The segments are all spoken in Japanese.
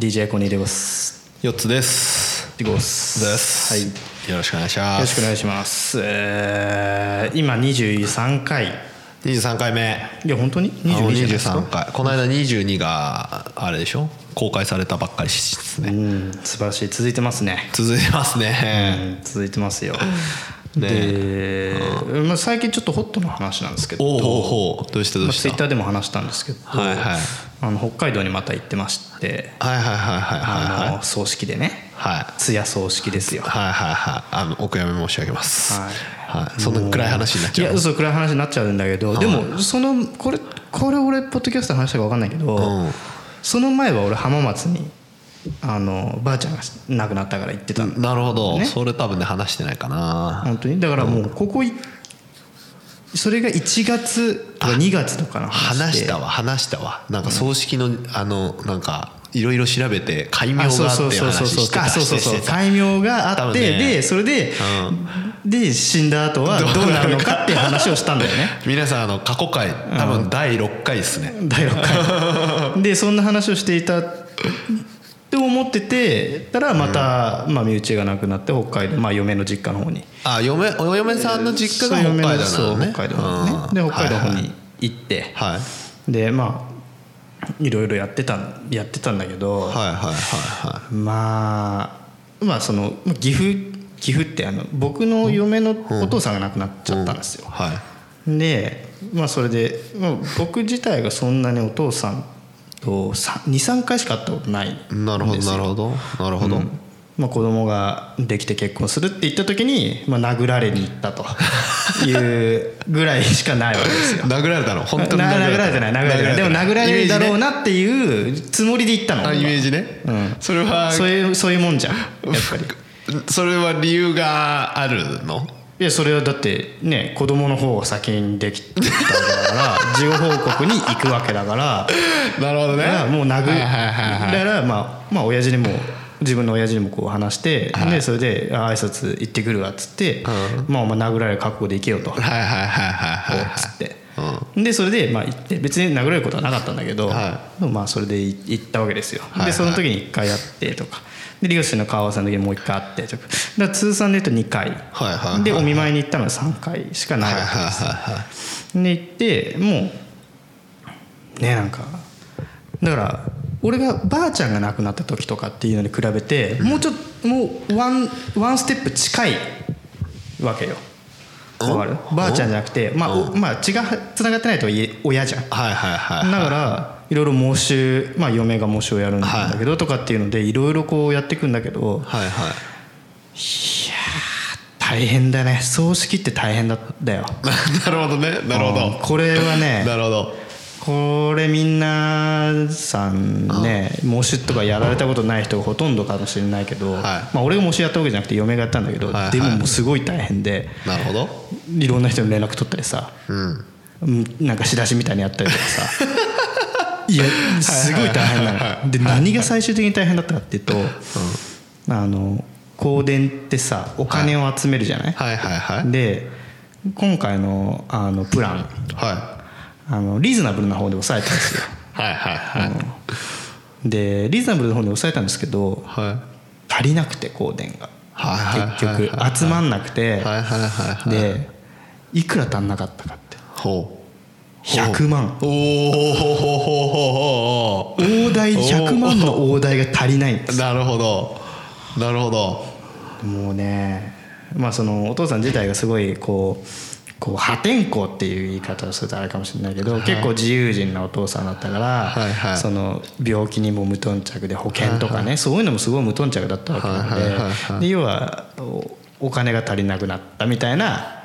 DJ コニーでごす。4つです。でごす。です。はい。よよろしくお願いします。ろしくお願いします。えー、今23回。23回目。いや本当に？あの22じゃないですか？23回。この間22があれでしょ？公開されたばっかりですね。うん素晴らしい。続いてますね。続いてますね。うん続いてますよ。ねで、まあ、最近ちょっとホットの話なんですけどおどうしてどまあ、うしたツイッターでも話したんですけど、はいはい。あの北海道にまた行ってましてはいはいはいはいはいあの葬式でねはい。通夜葬式ですよ。はいはいはい。あのお悔やみ申し上げます。はい。はい。そんな暗い話になっいちゃう。やそう暗い話になっちゃうんだけどでもそのこれこれ俺ポッドキャストで話したか分かんないけど、うん。その前は俺浜松にあのばあちゃんが亡くなったから行ってたの。なるほど。ね。それ多分ね話してないかな。本当に。だからもうここいそれが1月とか2月とかの話したわ話したわ。なんか葬式のあのなんかいろいろ調べて戒名がああってそうそうそうそうそう。話してたあそうそうそう。戒名があって、ね。でそれで、で死んだ後はどうなるのかっていう話をしたんだよね。皆さんあの過去回多分第6回ですね。第6回。でそんな話をしていたって思っててたらまた、まあ、身内が亡くなって北海道、まあ、嫁の実家の方に。あ嫁お嫁さんの実家が北海道なのね。北海道なのね、うん。で北海道の方はいに行って、はい。はいでまあいろいろやってたんやってたんだけど、はいはいはいはまあまあそのまあ岐阜岐阜ってあの僕の嫁のお父さんが亡くなっちゃったんですよ、いはい。でまあそれで、まあ、僕自体がそんなにお父さんと23回しか会ったことないんですよ。なるほどなるほど。なるほど、うん。まあ、子供ができて結婚するって言った時に、まあ、殴られに行ったというぐらいしかないわけですよ。殴られたの？本当にな殴られてない殴られてないでも殴られるだろうななっていうつもりで行ったの。あイメージね、うん。それはそういうそういうもんじゃんやっぱり。それは理由があるの？いやそれはだってね子供の方が先にできたわけだから 事後報告に行くわけだから。なるほどね。もう殴る。はいはいはいはいだからまあまあ親父にも自分の親父にもこう話して、でそれであ挨拶行ってくるわっつって、まあお前殴られる覚悟で行けよと、はいはいはいはいはいっつって、でそれでまあ行って別に殴られることはなかったんだけど、はでもまあそれで行ったわけですよ、はいでその時に1回やってとかで利用者の顔合わせの時にもう1回あってだから通算で言うと2回、はいはいはいでお見舞いに行ったのは3回しかない。わけです、はいで行ってもうねなんかだから俺がばあちゃんが亡くなった時とかっていうのに比べてもうちょっともうワンワンステップ近いわけよ。わかるばあちゃんじゃなくてまあ、お？まあ血がつながってないとはいえ親じゃん。だはいはいはい。からいろいろ孟宗まあ嫁が孟宗をやるんだけどとかっていうのでいろいろこうやっていくんだけどはいはい。大変だね。葬式って大変だったよ。なるほどね。なるほど。うん。これはね なるほど。これみんなさんね模試とかやられたことない人がほとんどかもしれないけど、はい。まあ、俺が模試やったわけじゃなくて嫁がやったんだけど、はいはい。でももうすごい大変でなるほど。いろんな人に連絡取ったりさ、うん。うんなんか仕出しみたいにやったりとかさ いやすごい大変なの。で何が最終的に大変だったかっていうと、あの香典ってさお金を集めるじゃない、はい。はいはいで今回のあのプラン。はあのリーズナブルな方で抑えたんですよ。いはいはい。はいでリーズナブルの方に抑えたんですけどはい。足りなくて香典が。はいはいはい結局集まんなくて。はいはいはいはい。でいくら足んなかったかって。ほ100万。うおお大台100万の大台が足りない。んですなるほど。なるほど。もうねまあそのお父さん自体がすごいこうこう破天荒っていう言い方をするとあれかもしれないけど、結構自由人なお父さんだったから、はいはい。その病気にも無頓着で保険とかね、そういうのもすごい無頓着だったわけなので,、はいはいはいはい。で要はおお金が足りなくなったみたいな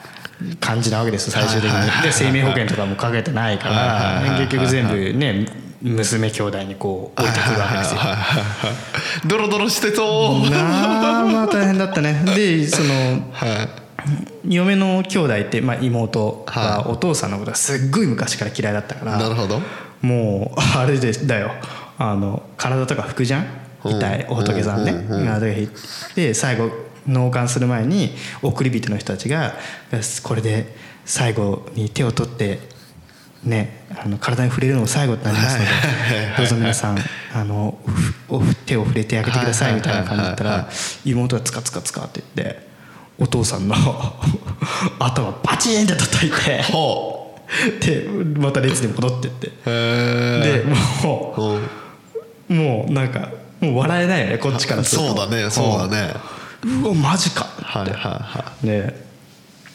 感じなわけです最終的に。で生命保険とかもかけてないから結局全部ね娘兄弟にこう置いてくるわけですよ。ドロドロしてそう。なあまあ大変だったね。でそのはい。嫁の兄弟って、まあ、妹ははお父さんのことがすっごい昔から嫌いだったからなるほど。もうあれでだよ。あの体とか拭くじゃん？うん。痛い？お仏さんね。で最後納棺する前に送り人の人たちがこれで最後に手を取ってねあの体に触れるのも最後となりますのでどうぞ皆さんあの手を触れてあげてくださいみたいな感じだったら妹がつかつかつかって言ってお父さんの 頭パチンって叩いてほでまた列に戻ってって。でもうんう。もうなんかもう笑えないよねこっちからすると。そうだねそうだねうんうわマジか。はいはいはで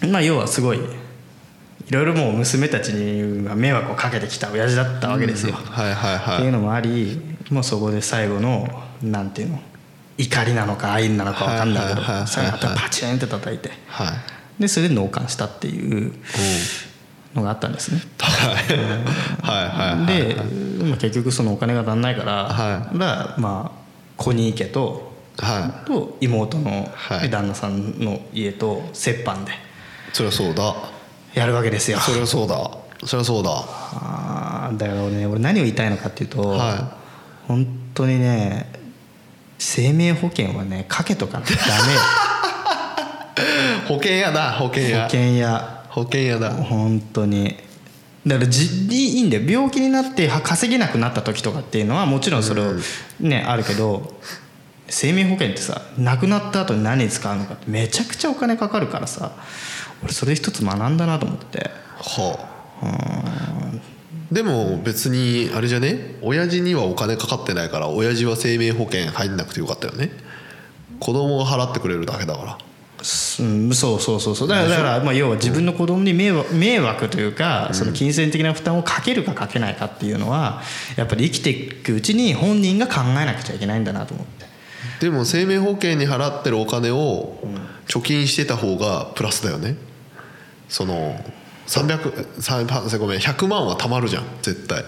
まあ要はすごいいろいろもう娘たちには迷惑をかけてきた親父だったわけですよ、いはいはいはい。っていうのもありもうそこで最後のなんていうの怒りなのか愛なのか分かんないけど最後またパチンって叩いて。はい。でそれで納棺したっていうのがあったんですね。はい。はいはいで、まあ、結局そのお金が足んないから、はい。まあ小兄家とはと妹のはい旦那さんの家と折半でいそりゃそうだ。やるわけですよ。そりゃそうだ。そりゃそうだ。あーだからね。俺何を言いたいのかっていうと、は本当にね生命保険はねかけとかダメよ。保険屋だ保険保屋険や保険屋だ。本当に。だからじいいんだよ。病気になっては稼げなくなった時とかっていうのはもちろんそれをね、あるけど生命保険ってさ亡くなった後に何に使うのかってめちゃくちゃお金かかるからさ俺それ一つ学んだなと思ってはあ。でも別にあれじゃね？親父にはお金かかってないから親父は生命保険入んなくてよかったよね。子供が払ってくれるだけだから。うん、そうそうそうそう。だからだからまあ要は自分の子供に迷惑迷惑というかその金銭的な負担をかけるかかけないかっていうのはやっぱり生きていくうちに本人が考えなくちゃいけないんだなと思ってでも生命保険に払ってるお金を貯金してた方がプラスだよね。その300さごめん100万は貯まるじゃん絶対。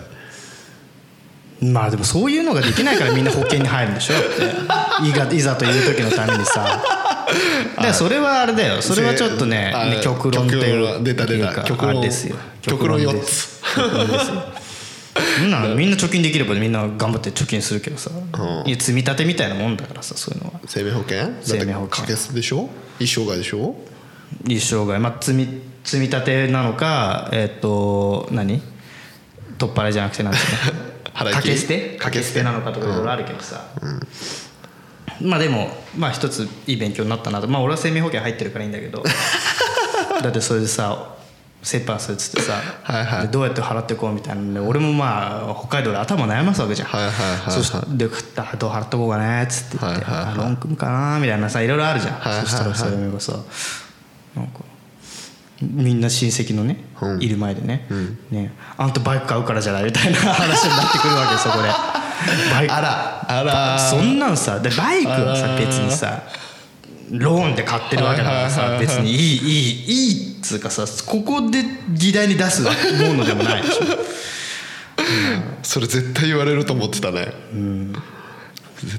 まあでもそういうのができないからみんな保険に入るんでしょ。だっていがいざという時のためにさ。だからそれはあれだよ。それはちょっとね極論っていうか極論ですよ。極論4です。つ。ですよみんな貯金できればみんな頑張って貯金するけどさ、ん。いや積み立てみたいなもんだからさそういうのは。生命保険？生命保険。だって掛け捨てでしょ？一生涯でしょ？一生涯。まあ積み積み立てなのかえっ、と何？取っ払いじゃなくてなんですかけ捨て？掛け捨て？なのかとかいろいろあるけどさ、まあでもまあ一ついい勉強になったなと。まあ俺は生命保険入ってるからいいんだけど。だってそれでさ折半するっつってさはいどうやって払っていこうみたいなんで俺もまあ北海道で頭悩ますわけじゃん、はいはいはいはい。そしどう払ってこうかねっつって言って、はいはいローン組むかなみたいなさいろいろあるじゃん、はいはいはい。そしたらそれがさなんかみんな親戚のね、うん。いる前でね,、ねあんたバイク買うからじゃない？みたいな 話になってくるわけよそこで。バイク。あらあらそんなんさでバイクはさ別にさローンで買ってるわけだからさ別にいいいいいいっつうかさここで議題に出すものでもないでしょ。それ絶対言われると思ってたね。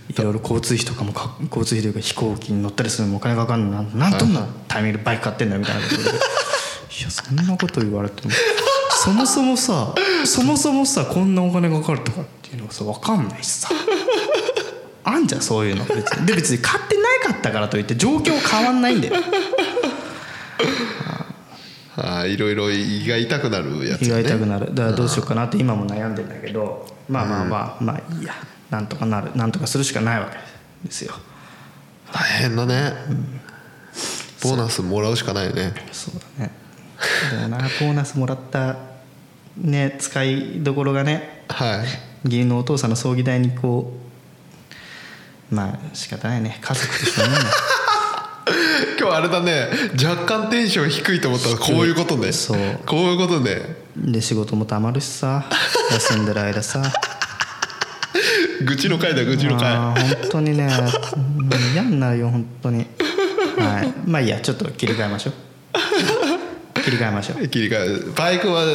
いろいろ交通費とかもか交通費というか飛行機に乗ったりするのもお金かかるのなんなんどんなタイミングでバイク買ってんだよみたいなことで。い。やそんなこと言われても。そもそもさそもそもさこんなお金かかるとかっていうのはさ分かんないしさあんじゃんそういうの。別に。で別に買ってなかったからといって状況変わんないんだよ。ああいろいろ胃が痛くなるやつ胃がね痛くなる。だからどうしようかなって今も悩んでんだけどまあまあまあまあいいやなんとかなる。なんとかするしかないわけですよ。大変だね。ボーナスもらうしかないね。そうだね。でもなボーナスもらったね使いどころがねはい。義理のお父さんの葬儀代にこうまあ仕方ないね。家族としてね。今日あれだね。若干テンション低いと思ったらこういうことね。そう。こういうことね。で仕事もたまるしさ。休んでる間さ。愚痴の回だ愚痴の回。本当にね。うん嫌になるよ本当に。はい。まあいいやちょっと切り替えましょう。切り替えましょう。切り替え。バイクは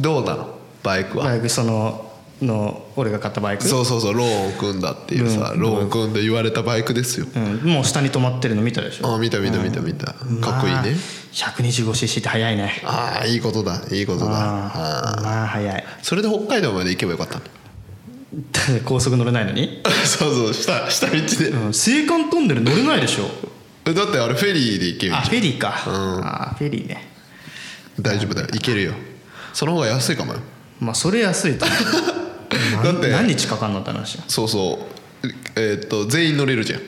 どうなの？バイクは。バイクそのの俺が買ったバイク？そうそうそうローンを組んだっていうさうん。ローン組んで言われたバイクですよ。うん、もう下に止まってるの見たでしょ？あ見た見た見た見た。かっこいいまあね 125cc って速いね。ああいいことだ。いいことだ。ああー。まあ速い。ーそれで北海道まで行けばよかったの？高速乗れないのに、そうそう下下道で。うん、青函トンネル乗れないでしょ？だってあれフェリーで行けるあじフェリーか、うん。あフェリーね。大丈夫だよ。行けるよ。その方が安いかもよ。まあそれ安いと思う だって。何何日かかんのって話や。そうそう。えーっと全員乗れるじゃん。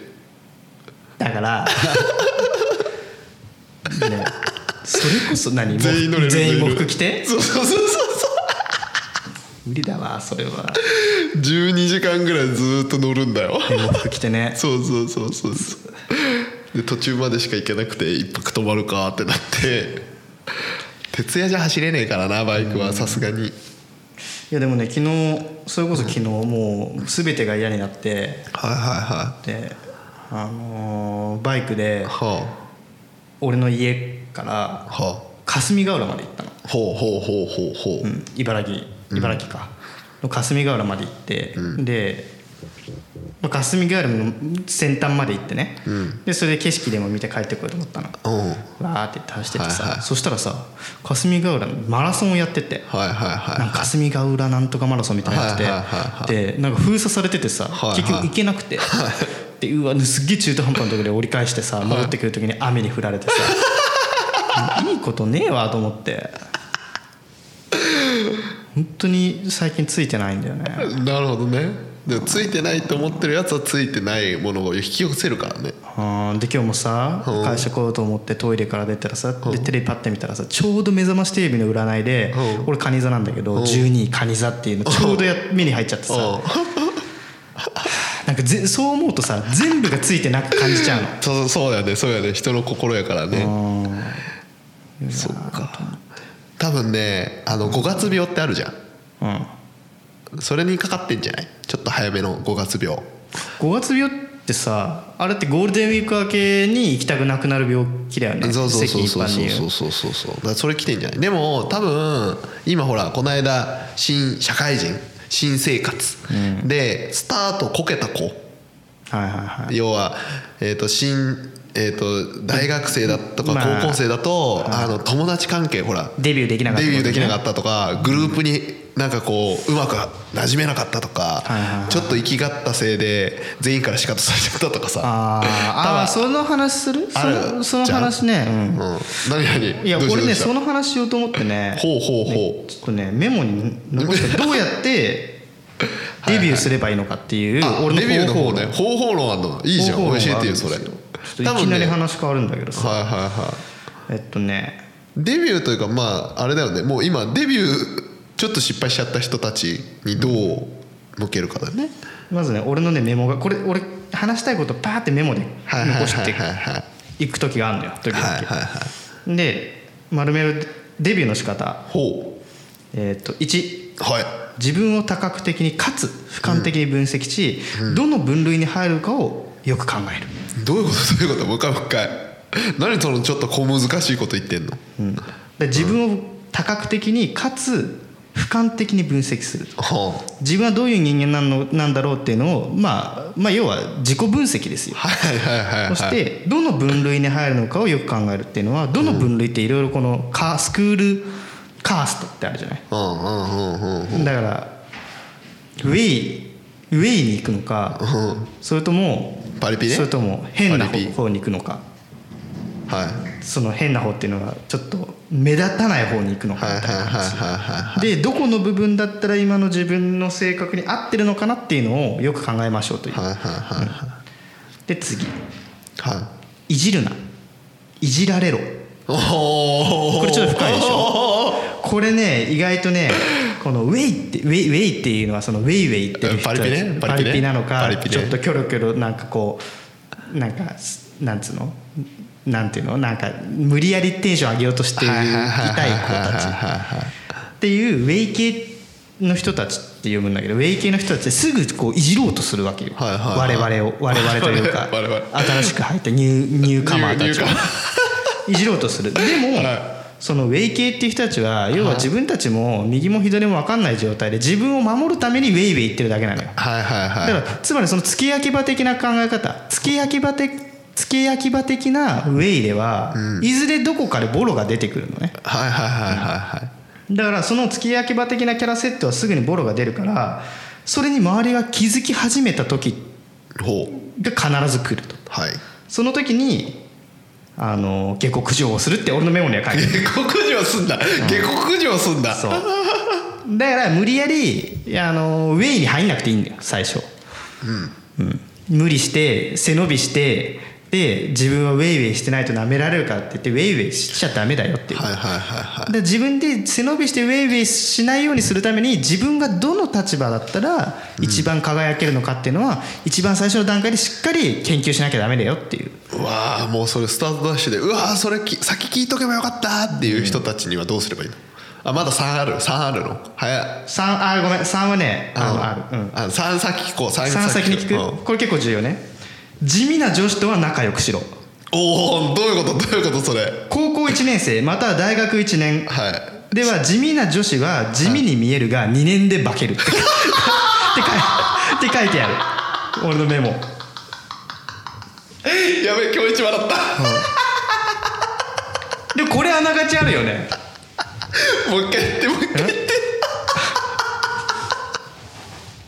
だから ねそれこそ何全員乗れる全員喪乗れる服着て？そうそうそうそう。無理だわそれは。12時間ぐらいずーっと乗るんだよ。喪服着てね。そうそうそうそうそう。で途中までしか行けなくて一泊泊まるかってなって。徹夜じゃ走れねえからなバイクはさすがに。いやでもね昨日それこそ昨日もう全てが嫌になってはいはいはであのーバイクでいは俺の家からあ。は霞ヶ浦まで行ったの、あほうほうほうほうほう、うん、茨城茨城か、の霞ヶ浦まで行って、で、まあ、霞ヶ浦の先端まで行ってね、でそれで景色でも見て帰ってこようと思ったのうん。わーって言って走っててさ、はいはい。そしたらさ霞ヶ浦のマラソンをやってて、はいはいはいなんか霞ヶ浦なんとかマラソンみたいなのやってて、はいはいはいはい。でなんか封鎖されててさ、はいはい。結局行けなくて、でうわすっげえ中途半端なところで折り返してさ戻ってくる時に雨に降られてさ、いいことねえわと思って。本当に最近ついてないんだよね。なるほどねでもついてないと思ってるやつはついてないものを引き寄せるからね。あーで今日もさうん。会社来ようと思ってトイレから出たらさでテレビパッて見たらさちょうど目覚ましテレビの占いでうん。俺蟹座なんだけど12位蟹座っていうのちょうどや目に入っちゃってさ。うん。なんかぜそう思うとさ全部がついてなく感じちゃうの。そうそうだよね。そうやね。人の心やからね。うん。そうか。多分ねあの5月病ってあるじゃん。うんそれにかかってんじゃない？ちょっと早めの5月病。5月病ってさあれってゴールデンウィーク明けに行きたくなくなる病気だよねそうそうそう世そうそうそうそう。そう。だそれ来てんじゃない？でも多分今ほらこの間新社会人新生活でスタートこけた子。はいはいはい。要は、えー、と新、えー、と大学生だとかまあ高校生だと、あの友達関係ほらデビューできなかったデビューできなかっったとかグループになんかこううまく馴染めなかったとか、はいはいはい。ちょっと生きがったせいで全員から仕方されちゃったとかさ。あーあーその話する？ある。そのその話ね。うん。うん、何何？いやどうした俺ねその話しようと思ってね。ほうほうほう。ちょっとねメモに残して どうやってデビューすればいいのかっていうあ俺のデビューの方ね。方法論あるのいいじゃん。教えてよそれ。ちょっといきなり話変わるんだけどさ、はいはいはえっとね。いデビューというかまああれだよね。もう今デビューちょっと失敗しちゃった人たちにどう向けるかだね。まずね俺のねメモがこれ俺話したいことパーってメモで残してはいく時があるのよ時々、はいはいはいで丸めるデビューの仕方。ほえっと1うはい。自分を多角的にかつ俯瞰的に分析し、どの分類に入るかをよく考える、どういうこと？どういうこと？もう一回もう一回。何そのちょっと小難しいこと言ってんの？うん、で自分を多角的にかつ俯瞰的に分析するは自分はどういう人間なのなんだろうっていうのを、まあ、まあ要は自己分析ですよ。あはいはいはいはい。そしてどの分類に入るのかをよく考えるっていうのはどの分類っていろいろこのカスクールカーストってあるじゃない？うんうんうんうんうんだからウェイウェイに行くのかそれともパリピね。それとも変な方に行くのか。はいその変な方っていうのはちょっと目立たない方に行くのかみたいなでどこの部分だったら今の自分の性格に合ってるのかなっていうのをよく考えましょうという。はいはいはいはいで次。はい。じるな。いじられろ。おおこれちょっと深いでしょ。これね意外とねこのウェイってウェイウェイっていうのはそのウェイウェイっていう人パリピねパパリピなのかちょっとキョロキョロなんかこうなんかなんつうの？なんていうのなんか無理やりテンション上げようとしていたい子たちっていうウェイ系の人たちって読むんだけどウェイ系の人たちすぐこういじろうとするわけよ、はいはいはい。我々を我々というか新しく入ったニューニューカマーたちを。いじろうとする。でも、はそのウェイ系っていう人たちは要は自分たちも右も左も分かんない状態で自分を守るためにウェイウェイ言ってるだけなのよ。はいはいはい。だからつまりその付け焼き場的な考え方付け焼き場的付け焼き場的なウェイでは、いずれどこかでボロが出てくるのね。はいはいはいはいはい。だからその付け焼き場的なキャラ設定はすぐにボロが出るからそれに周りが気づき始めた時が必ず来ると。はい。その時にあの下克上をするって俺のメモには書いて 下克上すんだ。下克上すんだ。そう。だから無理やりあのウェイに入んなくていいんだよ最初、無理して背伸びしてで自分はウェイウェイしてないと舐められるかって言ってウェイウェイしちゃダメだよっていう、はいはいはいはい。で自分で背伸びしてウェイウェイしないようにするために自分がどの立場だったら一番輝けるのかっていうのは一番最初の段階でしっかり研究しなきゃダメだよっていう。うわーもうそれスタートダッシュでうわーそれき先聞いとけばよかったっていう人たちにはどうすればいいの？あまだ3ある？3あるの？早い。3あごめん。3はねあのある。うん。あ3先聞こう。3 3先に聞うん。くこれ結構重要ね地味な女子とは仲良くしろ。おおどういうこと？どういうこと？それ。高校1年生または大学1年。はい。では地味な女子は地味に見えるが2年で化ける。ってって書いって書いてある。俺のメモ。やべえ今日一笑った。でもこれあながちあるよね。もう一回言ってもう一回言って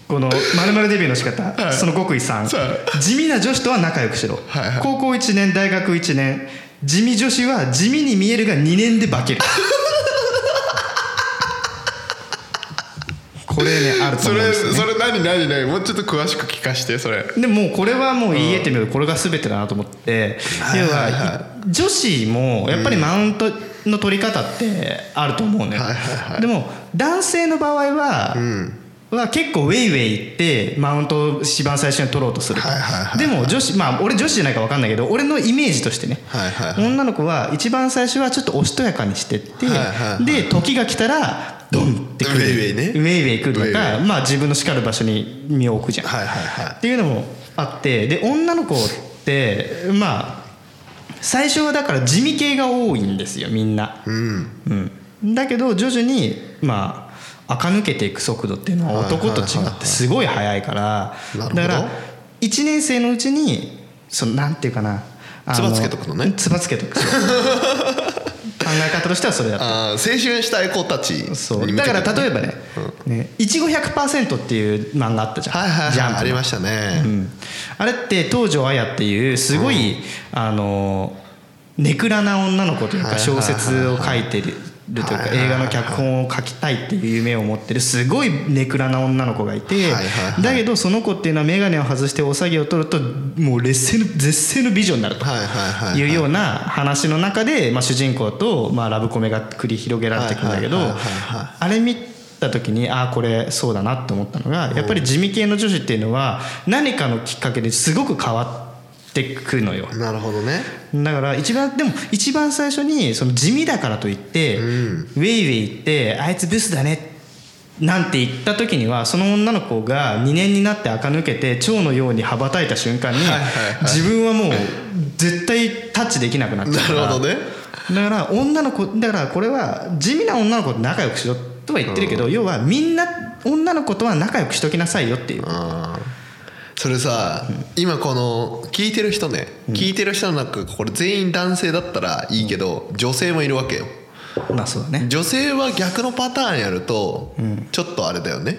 この「まるデビューの仕方、はい。その極意3さ地味な女子とは仲良くしろ、はいはい。高校1年大学1年。地味女子は地味に見えるが2年で化ける。これねあるとそれ思うんですよ、ね、それ何何何？もうちょっと詳しく聞かしてそれ。でもこれはもう言い得てみるとこれが全てだなと思って、はいはいはい。要は女子もやっぱりマウントの取り方ってあると思うね、はいはいはい。でも男性の場合は、んは結構ウェイウェイってマウントを一番最初に取ろうとする、はいはいはいでも女子まあ俺女子じゃないか分かんないけど俺のイメージとしてね、はいはいはい。女の子は一番最初はちょっとおしとやかにしてって、はいはいはい。で時が来たらドンってくる。ウェイウェイね。ウェイウェイ来るのウェイウかまあ自分の叱る場所に身を置くじゃん、はいはいはい。っていうのもあってで女の子ってまあ最初はだから地味系が多いんですよみんな、うん。うん、だけど徐々にまあ垢抜けていく速度っていうのは男と違ってすごい速いから。だから1年生のうちにそのなんていうかな。あつばつけとくのね。つばつけとく。考え方としてはそれだった青春したい子たちう。だから例えばね「ねいちご100%」っていう漫画あったじゃん、はいはいジャンプありましたね、うん、あれって東條綾っていうすごい、あのネクラな女の子というかはいはいはい。小説を書いてるというか映画の脚本を書きたいっていう夢を持ってるすごいネクラな女の子がいてだけどその子っていうのは眼鏡を外してお下げを取るともう劣勢の絶世の美女になると。はいうような話の中で、まあ、主人公と、まあ、ラブコメが繰り広げられていくんだけどあれ見た時にああこれそうだなって思ったのがやっぱり地味系の女子っていうのは何かのきっかけですごく変わってくのよ。なるほどね。だから一番でも一番最初にその地味だからといって、ん。ウェイウェイ言ってあいつブスだねなんて言った時にはその女の子が2年になって垢抜けて蝶のように羽ばたいた瞬間に自分はもう絶対タッチできなくなっちゃうから。なるほどね。だから女の子だからこれは地味な女の子と仲良くしろとは言ってるけど、要はみんな女の子とは仲良くしときなさいよっていうそれさ、今この聞いてる人ね、聞いてる人の中これ全員男性だったらいいけど、女性もいるわけよ。まあそうだね。女性は逆のパターンやると、ちょっとあれだよね。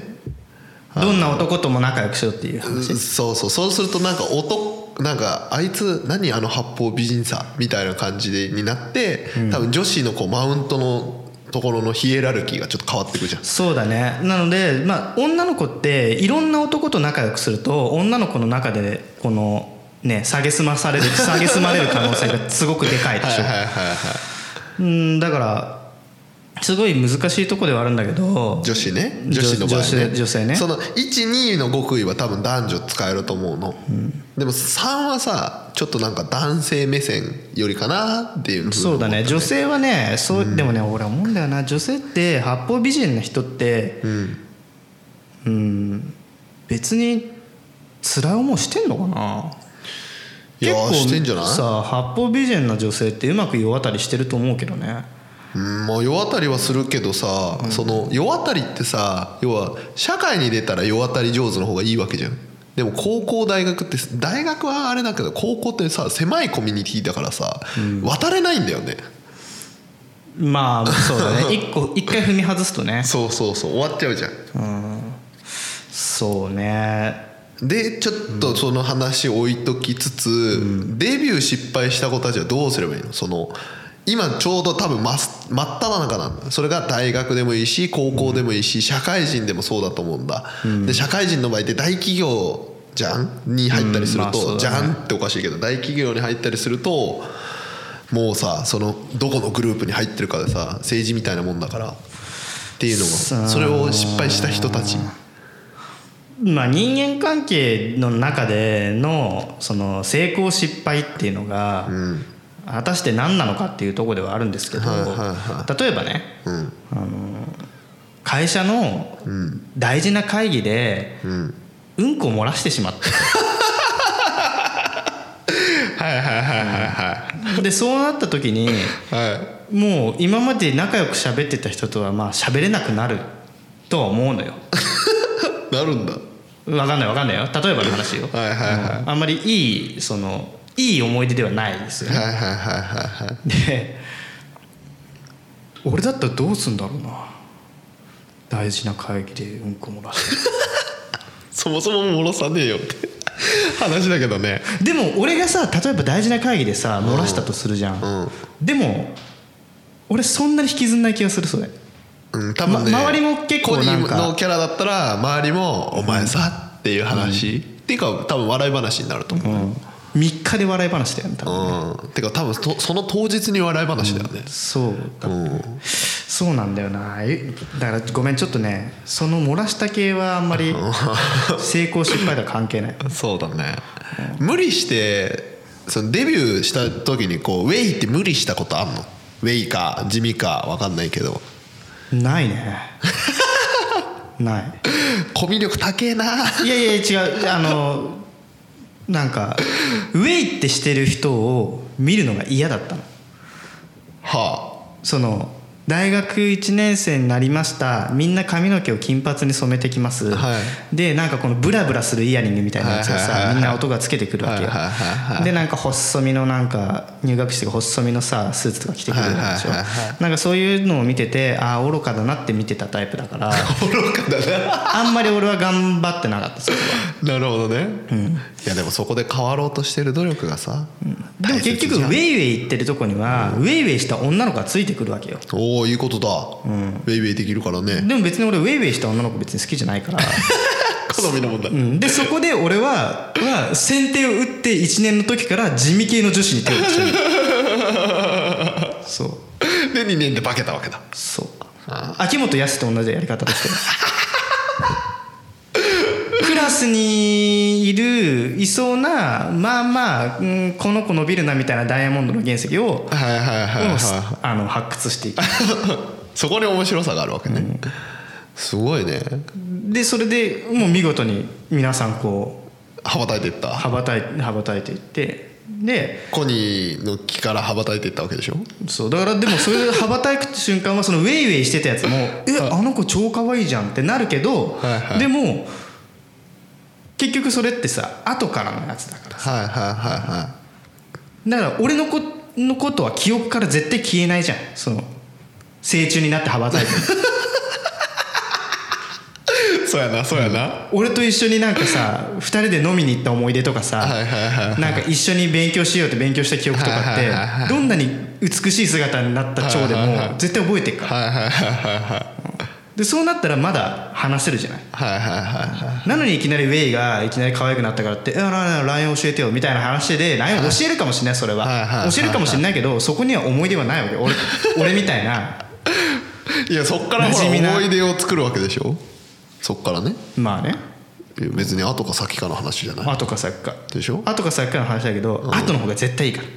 どんな男とも仲良くしろっていう話？そうそう。そうするとなんか男なんかあいつ何あの八方美人さみたいな感じでになって、多分女子のこうマウントのところのヒエラルキーがちょっと変わってくじゃん。そうだね。なのでまあ女の子っていろんな男と仲良くすると女の子の中でこのね蔑まされる蔑まれる可能性がすごくでかいでしょ。はいはいはいはい。うんだからすごい難しいとこではあるんだけど女子ね。女女子の場合ね。女性ね。その12の極意は多分男女使えると思うの、でも3はさちょっとなんか男性目線よりかなっていうふにそうだね。女性はねそう、でもね俺思うんだよな。女性って八方美人な人ってうん。うん別に辛い思いしてんのかな？いやーしてんじゃない？さ八方美人な女性ってうまく世渡りしてると思うけどね。うんもう世渡りはするけどさ、その世渡りってさ要は社会に出たら世渡り上手の方がいいわけじゃん。でも高校大学って大学はあれだけど高校ってさ狭いコミュニティだからさ、渡れないんだよね。まあそうだね。一個一回踏み外すとね。そうそうそう。終わっちゃうじゃん。そうね。でちょっとその話置いときつつ、デビュー失敗した子たちはどうすればいいの？その今ちょうど多分真っ真っ只中なんだ。それが大学でもいいし高校でもいいし、社会人でもそうだと思うんだ、で社会人の場合って大企業じゃん？に入ったりすると、うんまあね。じゃんっておかしいけど大企業に入ったりするともうさそのどこのグループに入ってるかでさ政治みたいなもんだからっていうのがそれを失敗した人たち。まあ人間関係の中でのその成功失敗っていうのが、果たして何なのかっていうところではあるんですけど、例えばねうん。会社の大事な会議で、うん。うんこを漏らしてしまった。はいはいはいはいはでそうなった時にいはい。もう今まで仲良く喋ってた人とはまあ喋れなくなるとは思うのよ。なるんだ。分かんない分かんないよ。例えばの話よ、はいはいはい。うん。あんまりいいそのいい思い出ではないですよね。はいはいはいはいはい。で俺だったらどうすんだろうな。大事な会議でうんこ漏らして。そもそも漏らさねえよって。話だけどね。でも俺がさ例えば大事な会議でさ漏らしたとするじゃん、うんでも俺そんなに引きずんない気がするそれ。うん多分ね、ま周りも結構なんのキャラだったら周りも「お前さ」っていう話、っていうか多分笑い話になると思う、うん3日で笑い話だよね多分てか多分とその当日に笑い話だよね、そうだうん。そうなんだよな。えだからごめんちょっとねその漏らした系はあんまり 成功失敗とは関係ない。そうだね、無理してそのデビューした時にこうウェイって無理したことあんの？ウェイか地味か分かんないけど。ないね。ない。コミュ力高えな。いやいや違う。あのなんかウェイってしてる人を見るのが嫌だったの。はその大学1年生になりました。みんな髪の毛を金髪に染めてきます、はい。でなんかこのブラブラするイヤリングみたいなやつをさみんな音がつけてくるわけよ。でなんか細身のなんか入学して細身のさスーツとか着てくるでしょはなんかそういうのを見ててああ愚かだなって見てたタイプだからあ 愚かだな。あんまり俺は頑張ってなかったそこは。なるほどね、いやでもそこで変わろうとしてる努力がさ、でも結局ウェイウェイ行ってるとこにはウェイウェイした女の子がついてくるわけよ。おおいいことだ、ウェイウェイできるからね。でも別に俺ウェイウェイした女の子別に好きじゃないから。好みの問題、うん、でそこで俺はは先手を打って1年の時から地味系の女子に手を打ち そう。で2年で化けたわけだ。そう。秋元康と同じやり方としてクラスにいるいそうなまあまあ、うん、この子伸びるなみたいなダイヤモンドの原石を、はいはいはいはい、をあの発掘していく。そこに面白さがあるわけね、すごいね。でそれでもう見事に皆さんこ羽ばたいていっうた。羽ばたい羽ばたいていってでコニーの木から羽ばたいていったわけでしょ？そうだからでもそれで 羽ばたく瞬間はそのウェイウェイしてたやつも「えあの子超可愛いじゃん」ってなるけど、はいはい。でも結局それってさ後からのやつだからはいはいはいはだから俺の子のことは記憶から絶対消えないじゃん。その成虫になって羽ばたいて。そうやなそうやな、俺と一緒になんかさ2人で飲みに行った思い出とかさ、はいはいなんか一緒に勉強しようって勉強した記憶とかっはいはいどんなに美しい姿になった蝶でも絶対覚えてるからでそうなったらまだ話せるじゃない？はいはいはいはい。なのにいきなりウェイがいきなり可愛くなったからって「えなな LINE 教えてよ」みたいな話で LINE 教えるかもしれないそれははい。はいは。い教えるかもしれないけどそこには思い出はないわけ。俺 俺みたいな。いやそっから思い出を作るわけでしょ？そっからね。まあね。別に後か先かの話じゃない？後か先か。でしょ？後か先かの話だけど後の方が絶対いいから。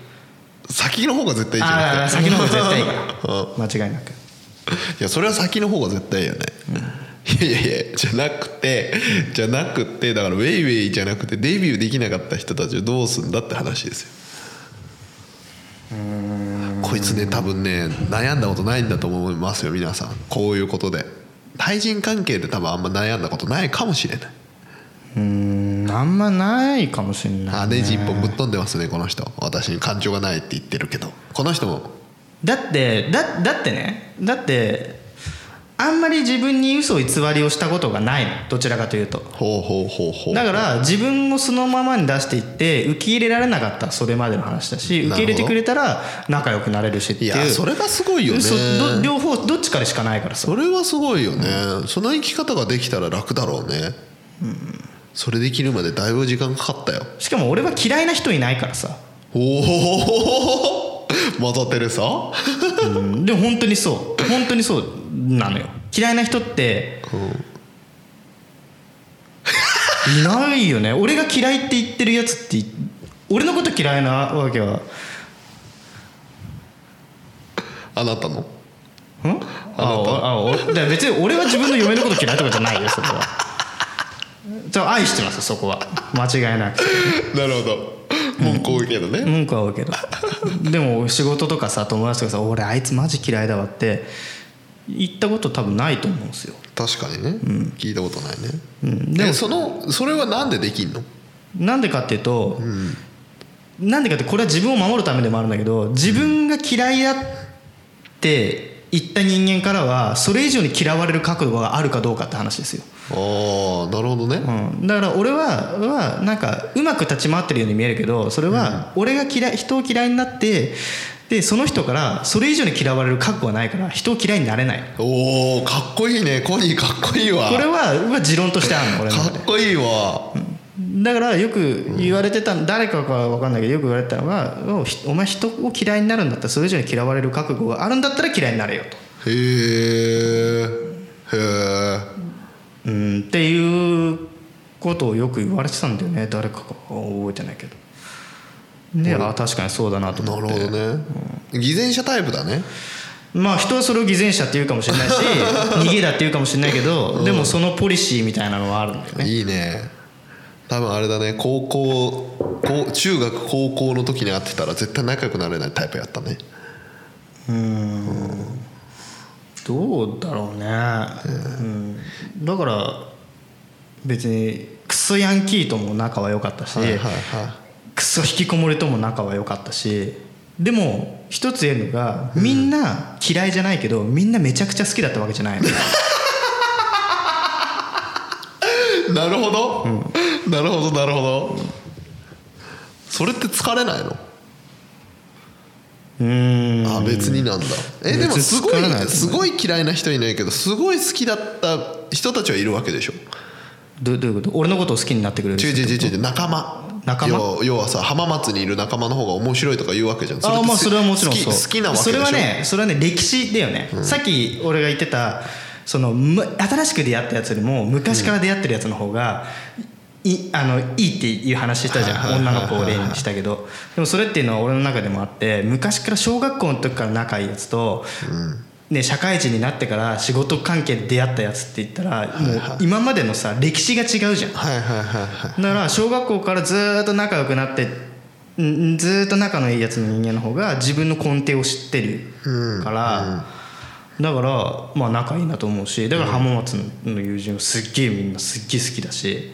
先の方が絶対いいじゃな先の方が絶対いいか うん。ら間違いなくいやそれは先の方が絶対いいよね、いやいやいやじゃなくてじゃなくてだからウェイウェイじゃなくてデビューできなかった人たちをどうすんだって話ですよ。こいつね多分ね悩んだことないんだと思いますよ皆さん。こういうことで。対人関係で多分あんま悩んだことないかもしれない。うーんあんまないかもしれない、あネジ一本ぶっ飛んでますねこの人。私に感情がないって言ってるけど。この人もだってだだってねだってあんまり自分に嘘偽りをしたことがないの。どちらかというと。ほうほうほうほう。だから自分をそのままに出していって受け入れられなかった。らそれまでの話だし受け入れてくれたら仲良くなれるしっていいうやそれがすごいよね。両方どっちかでしかないからさ。それはすごいよね、その生き方ができたら楽だろうね、それできるまでだいぶ時間かかったよ。しかも俺は嫌いな人いないからさ、おおマザー・テレサうん、でも本当にそう。本当にそうなのよ。嫌いな人って、いないよね。俺が嫌いって言ってるやつって俺のこと嫌いなわけは。あなたの？ん？ああおだから別に俺は自分の嫁のこと嫌いとかじゃないよそれは。じゃあ愛してますそこは。間違いなく。なるほど文句多いけどね、文句は多いけど。でも仕事とかさ友達とかさ「俺あいつマジ嫌いだわ」って言ったこと多分ないと思うんですよ、確かにね、聞いたことないね、うん、ででもそのそれはなんでできんの？なんでかっていうと、なんでかってこれは自分を守るためでもあるんだけど自分が嫌いだって言った人間からはそれ以上に嫌われる覚悟があるかどうかって話ですよ、ああなるほどね、うん、だから俺ははなんかうまく立ち回ってるように見えるけどそれは俺が嫌い人を嫌いになってでその人からそれ以上に嫌われる覚悟はないから人を嫌いになれない。おおかっこいいね。コニーかっこいいわ。これはは持論としてあるの俺のかっこいいわ、だからよく言われてた誰かかは分かんないけどよく言われてたのがお前人を嫌いになるんだったらそれ以上に嫌われる覚悟があるんだったら嫌いになれよと、へえへえうん、っていうことをよく言われてたんだよね。誰かか覚えてないけど。であ確かにそうだなとな思って。るほどね、偽善者タイプだね。まあ人はそれを偽善者って言うかもしれないし 逃げだって言うかもしれないけど、でもそのポリシーみたいなのはあるんだよね。いいね。多分あれだね。高校高中学高校の時に会ってたら絶対仲良くなれないタイプやったね。どうだろうね、うん、だから別にクソヤンキーとも仲は良かったし、はいはいはい。クソ引きこもりとも仲は良かったしでも一つ言えるのがみんな嫌いじゃないけどみんなめちゃくちゃ好きだったわけじゃないの。なるほど、なるほどなるほど。それって疲れないの？あ別になんだ。えでも別すごいに疲れないと思うすごい嫌いな人いないけどすごい好きだった人たちはいるわけでしょ？どどういうこと？俺のことを好きになってくれる違う違う違う違う。仲間。仲間？要要はさ浜松にいる仲間の方が面白いとか言うわけじゃん。ああまあそれはもちろんそう。好きなわけでしょ？それはねそれはね歴史だよね、さっき俺が言ってたそのむ新しく出会ったやつよりも昔から出会ってるやつの方が、いあのいいっていう話したじゃん。女の子を例にしたけど。でもそれっていうのは俺の中でもあって昔から小学校の時から仲いいやつと、ね、社会人になってから仕事関係で出会ったやつって言ったらもう今までのさ歴史が違うじゃん。はいはいはいはい。だから小学校からずーっと仲良くなってんずーっと仲のいいやつの人間の方が自分の根底を知ってるから、だからまあ仲いいなと思うしだから浜松の友人はすっげえみんなすっげえ好きだし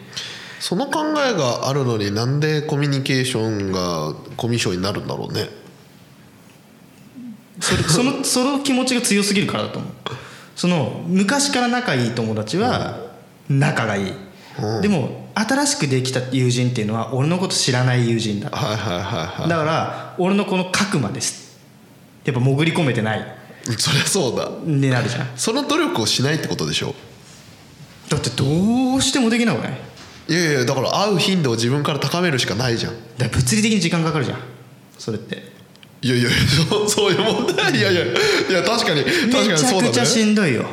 その考えがあるのになんでコミュニケーションがコミュ障になるんだろうね。それ そのその気持ちが強すぎるからだと思う。その昔から仲いい友達は仲がいい、でも新しくできた友人っていうのは俺のこと知らない友人だ。はいはいはいはい。だから俺のこの核まです。やっぱ潜り込めてない。そりゃそうだ。になるじゃん。その努力をしないってことでしょ。だってどうしてもできなくないいやいやだから会う頻度を自分から高めるしかないじゃん。だから物理的に時間かかるじゃん。それって。いやいやそう そういう問題？いやいやいや確かに確かにめちゃそうだくちゃしねんどいよ。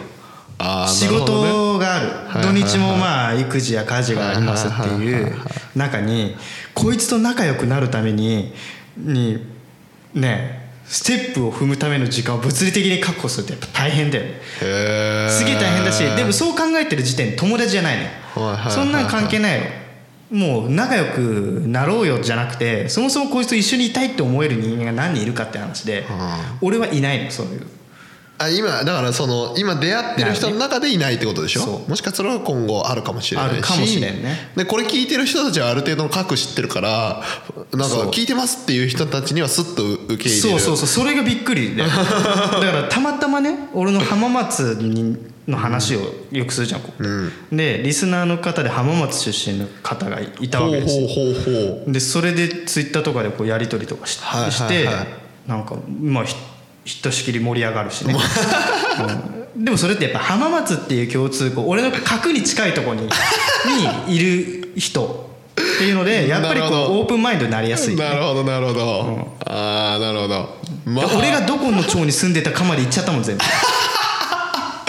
あー仕なるほどね。事があるはいはいはい土日もまあ育児や家事がありますっていう中にこいつと仲良くなるためににねステップを踏むための時間を物理的に確保するってやっぱ大変だよね。へえすげえ大変だしでもそう考えてる時点で友達じゃないのよ。はいはいはいはいそんなん関係ないよ。もう仲良くなろうよじゃなくてそもそもこいつと一緒にいたいって思える人間が何人いるかって話で俺はいないのそういう。あ今だからその今出会ってる人の中でいないってことでしょ？もしかしたら今後あるかもしれないし。あるかもしれんね。でこれ聞いてる人たちはある程度の核知ってるからなんか聞いてますっていう人たちにはスッと受け入れる。そうそうそう。それがびっくりで。だからたまたまね俺の浜松にの話をよくするじゃんここでリスナーの方で浜松出身の方がいたわけですよ。ほうほうほうでそれでツイッターとかでこうやり取りとかし,、はいしてなんかまあひひとしきり盛り上がるしね、うん。でもそれってやっぱ浜松っていう共通項俺の核に近いところに にいる人っていうのでやっぱりこうオープンマインドになりやすい、なるほどなるほど、ああなるほど。まあ。俺がどこの町に住んでたかまで行っちゃったもん全部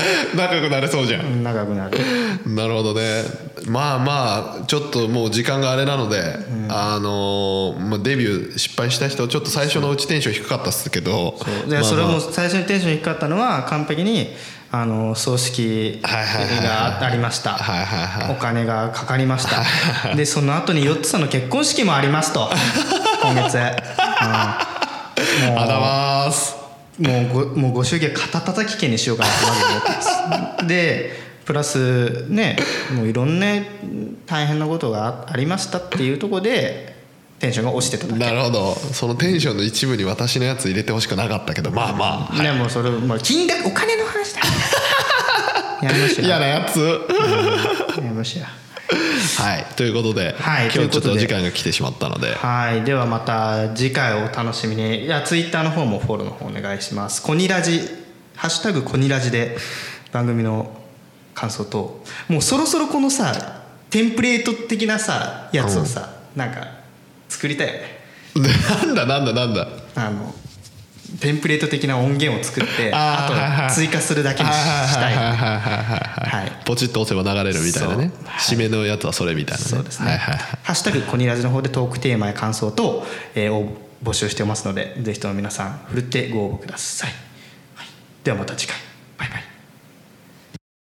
仲良くなれそうじゃん。長くなる。なるほどね。まあまあちょっともう時間があれなので、あのーまあ、デビュー失敗した人ちょっと最初のうちテンション低かったっすけどでそれまあ。まも最初にテンション低かったのは完璧にあの葬式がありました。お金がかかりました。でその後に4つさんの結婚式もありますと。今月、うん。もう。ああだまーすもうごもうご祝儀は肩たたき券にしようかなってマジで思ってますでプラスねもういろんな大変なことがあありましたっていうところでテンションが落ちてただけ。なるほど。そのテンションの一部に私のやつ入れてほしくなかったけど。まあまあでもそれ、まあ、金額お金の話だ。やめましょう嫌なやつ。やめましょうはい。ということで、はい。今日ちょっと時間が来てしまったので。はい。ではまた次回をお楽しみに。いやツイッターの方もフォローの方お願いします。コニラジ。ハッシュタグコニラジで番組の感想ともうそろそろこのさテンプレート的なさやつをさ、なんか作りたいよね。なんだなんだなんだ。あのテンプレート的な音源を作ってあと追加するだけにしたい。はいポチッと押せば流れるみたいなね。締めのやつはそれみたいなね。そうですね、ハッシュタグコニラジの方でトークテーマや感想等、えーを募集してますのでぜひとも皆さんふるってご応募ください、はい、ではまた次回